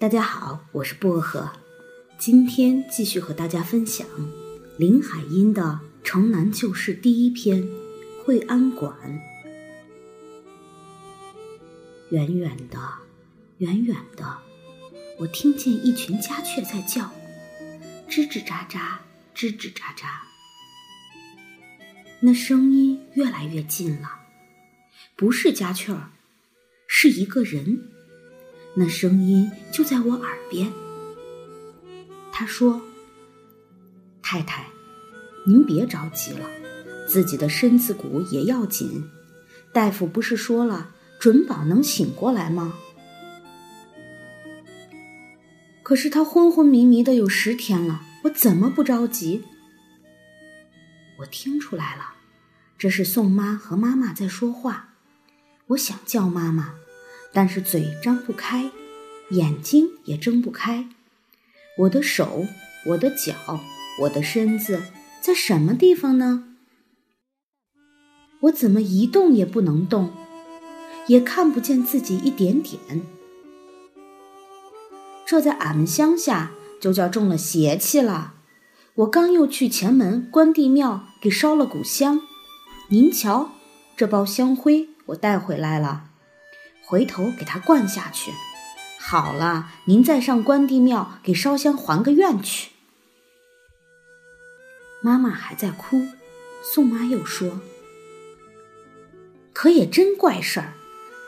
大家好，我是薄荷，今天继续和大家分享林海音的《城南旧事》第一篇《惠安馆》。远远的，远远的，我听见一群家雀在叫，吱吱喳喳，吱吱喳喳。那声音越来越近了，不是家雀儿，是一个人。那声音就在我耳边。他说：“太太，您别着急了，自己的身子骨也要紧。大夫不是说了，准保能醒过来吗？可是他昏昏迷迷的有十天了，我怎么不着急？”我听出来了，这是宋妈和妈妈在说话。我想叫妈妈。但是嘴张不开，眼睛也睁不开。我的手，我的脚，我的身子在什么地方呢？我怎么一动也不能动，也看不见自己一点点。这在俺们乡下就叫中了邪气了。我刚又去前门关帝庙给烧了股香，您瞧，这包香灰我带回来了。回头给他灌下去，好了，您再上关帝庙给烧香还个愿去。妈妈还在哭，宋妈又说：“可也真怪事儿，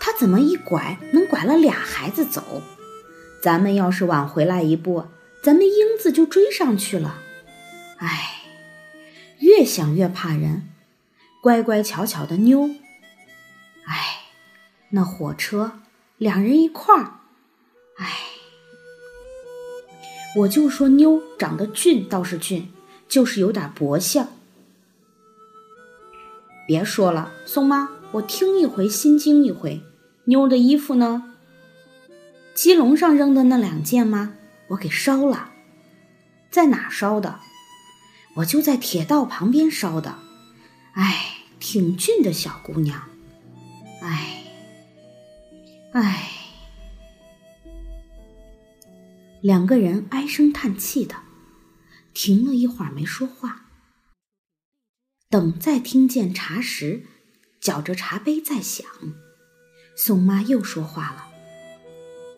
他怎么一拐能拐了俩孩子走？咱们要是晚回来一步，咱们英子就追上去了。哎，越想越怕人，乖乖巧巧的妞。”哎那火车，两人一块儿，哎，我就说妞长得俊倒是俊，就是有点薄相。别说了，宋妈，我听一回心惊一回。妞的衣服呢？鸡笼上扔的那两件吗？我给烧了。在哪烧的？我就在铁道旁边烧的。哎，挺俊的小姑娘。哎。唉，两个人唉声叹气的，停了一会儿没说话。等再听见茶时，搅着茶杯在响，宋妈又说话了：“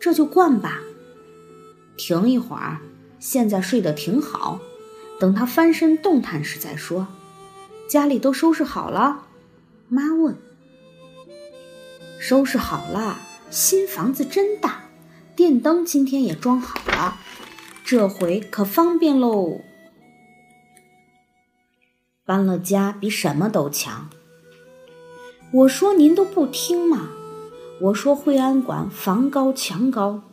这就灌吧，停一会儿。现在睡得挺好，等他翻身动弹时再说。家里都收拾好了？”妈问：“收拾好了。”新房子真大，电灯今天也装好了，这回可方便喽。搬了家比什么都强。我说您都不听嘛，我说惠安馆房高墙高，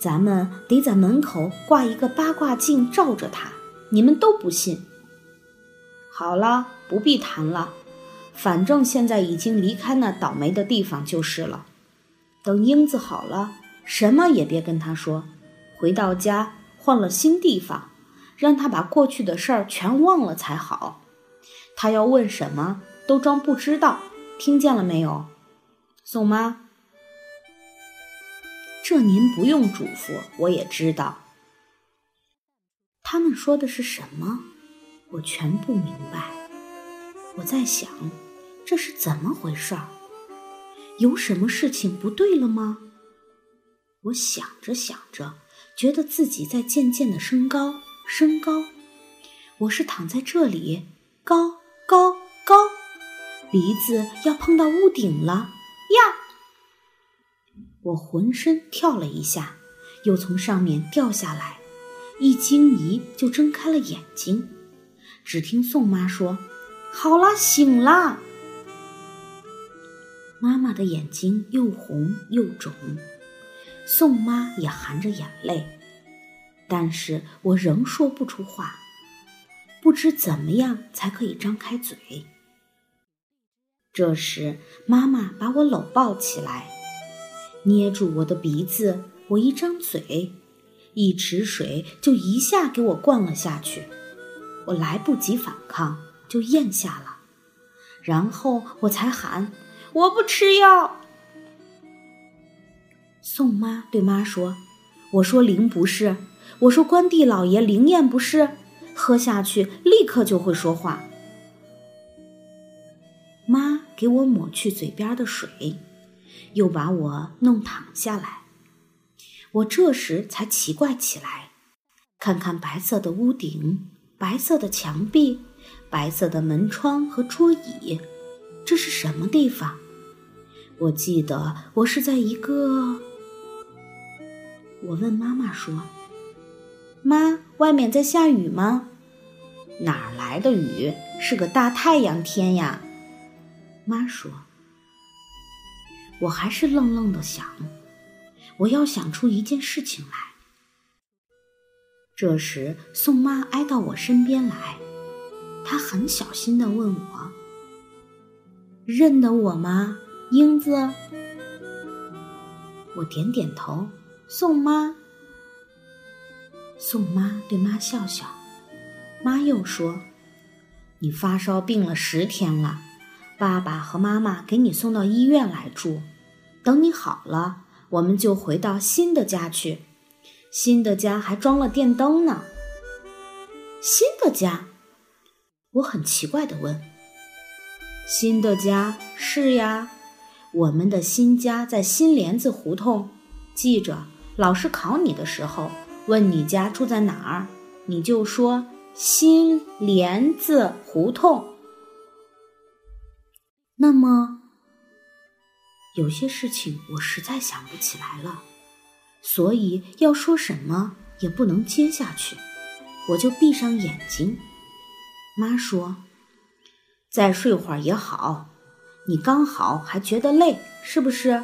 咱们得在门口挂一个八卦镜照着它，你们都不信。好了，不必谈了，反正现在已经离开那倒霉的地方就是了。等英子好了，什么也别跟他说。回到家，换了新地方，让他把过去的事儿全忘了才好。他要问什么，都装不知道。听见了没有，宋妈？这您不用嘱咐，我也知道。他们说的是什么，我全不明白。我在想，这是怎么回事儿？有什么事情不对了吗？我想着想着，觉得自己在渐渐的升高，升高。我是躺在这里，高高高，鼻子要碰到屋顶了呀！我浑身跳了一下，又从上面掉下来，一惊疑就睁开了眼睛。只听宋妈说：“好了，醒了。”妈妈的眼睛又红又肿，宋妈也含着眼泪，但是我仍说不出话，不知怎么样才可以张开嘴。这时，妈妈把我搂抱起来，捏住我的鼻子，我一张嘴，一池水就一下给我灌了下去，我来不及反抗，就咽下了，然后我才喊。我不吃药。宋妈对妈说：“我说灵不是，我说关帝老爷灵验不是，喝下去立刻就会说话。妈给我抹去嘴边的水，又把我弄躺下来。我这时才奇怪起来，看看白色的屋顶、白色的墙壁、白色的门窗和桌椅，这是什么地方？我记得我是在一个……我问妈妈说：“妈，外面在下雨吗？”“哪来的雨？是个大太阳天呀！”妈说：“我还是愣愣的想，我要想出一件事情来。”这时，宋妈挨到我身边来，她很小心的问我：“认得我吗，英子？”我点点头。宋妈，宋妈对妈笑笑，妈又说：“你发烧病了十天了。”爸爸和妈妈给你送到医院来住，等你好了，我们就回到新的家去。新的家还装了电灯呢。新的家，我很奇怪的问：“新的家是呀，我们的新家在新帘子胡同。记着，老师考你的时候问你家住在哪儿，你就说新帘子胡同。”那么，有些事情我实在想不起来了，所以要说什么也不能接下去，我就闭上眼睛。妈说：“再睡会儿也好，你刚好还觉得累，是不是？”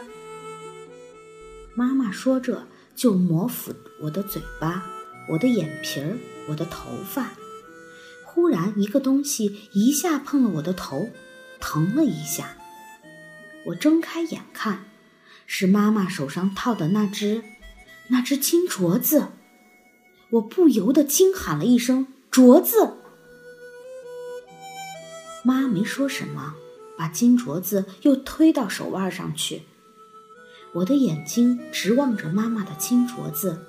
妈妈说着就摩抚我的嘴巴、我的眼皮儿、我的头发。忽然，一个东西一下碰了我的头。疼了一下，我睁开眼看，是妈妈手上套的那只那只金镯子，我不由得惊喊了一声：“镯子！”妈没说什么，把金镯子又推到手腕上去。我的眼睛直望着妈妈的金镯子，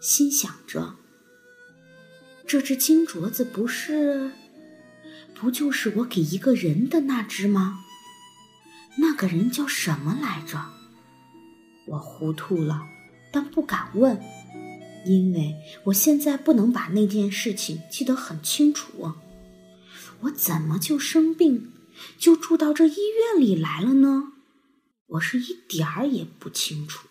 心想着：这只金镯子不是……不就是我给一个人的那只吗？那个人叫什么来着？我糊涂了，但不敢问，因为我现在不能把那件事情记得很清楚。我怎么就生病，就住到这医院里来了呢？我是一点儿也不清楚。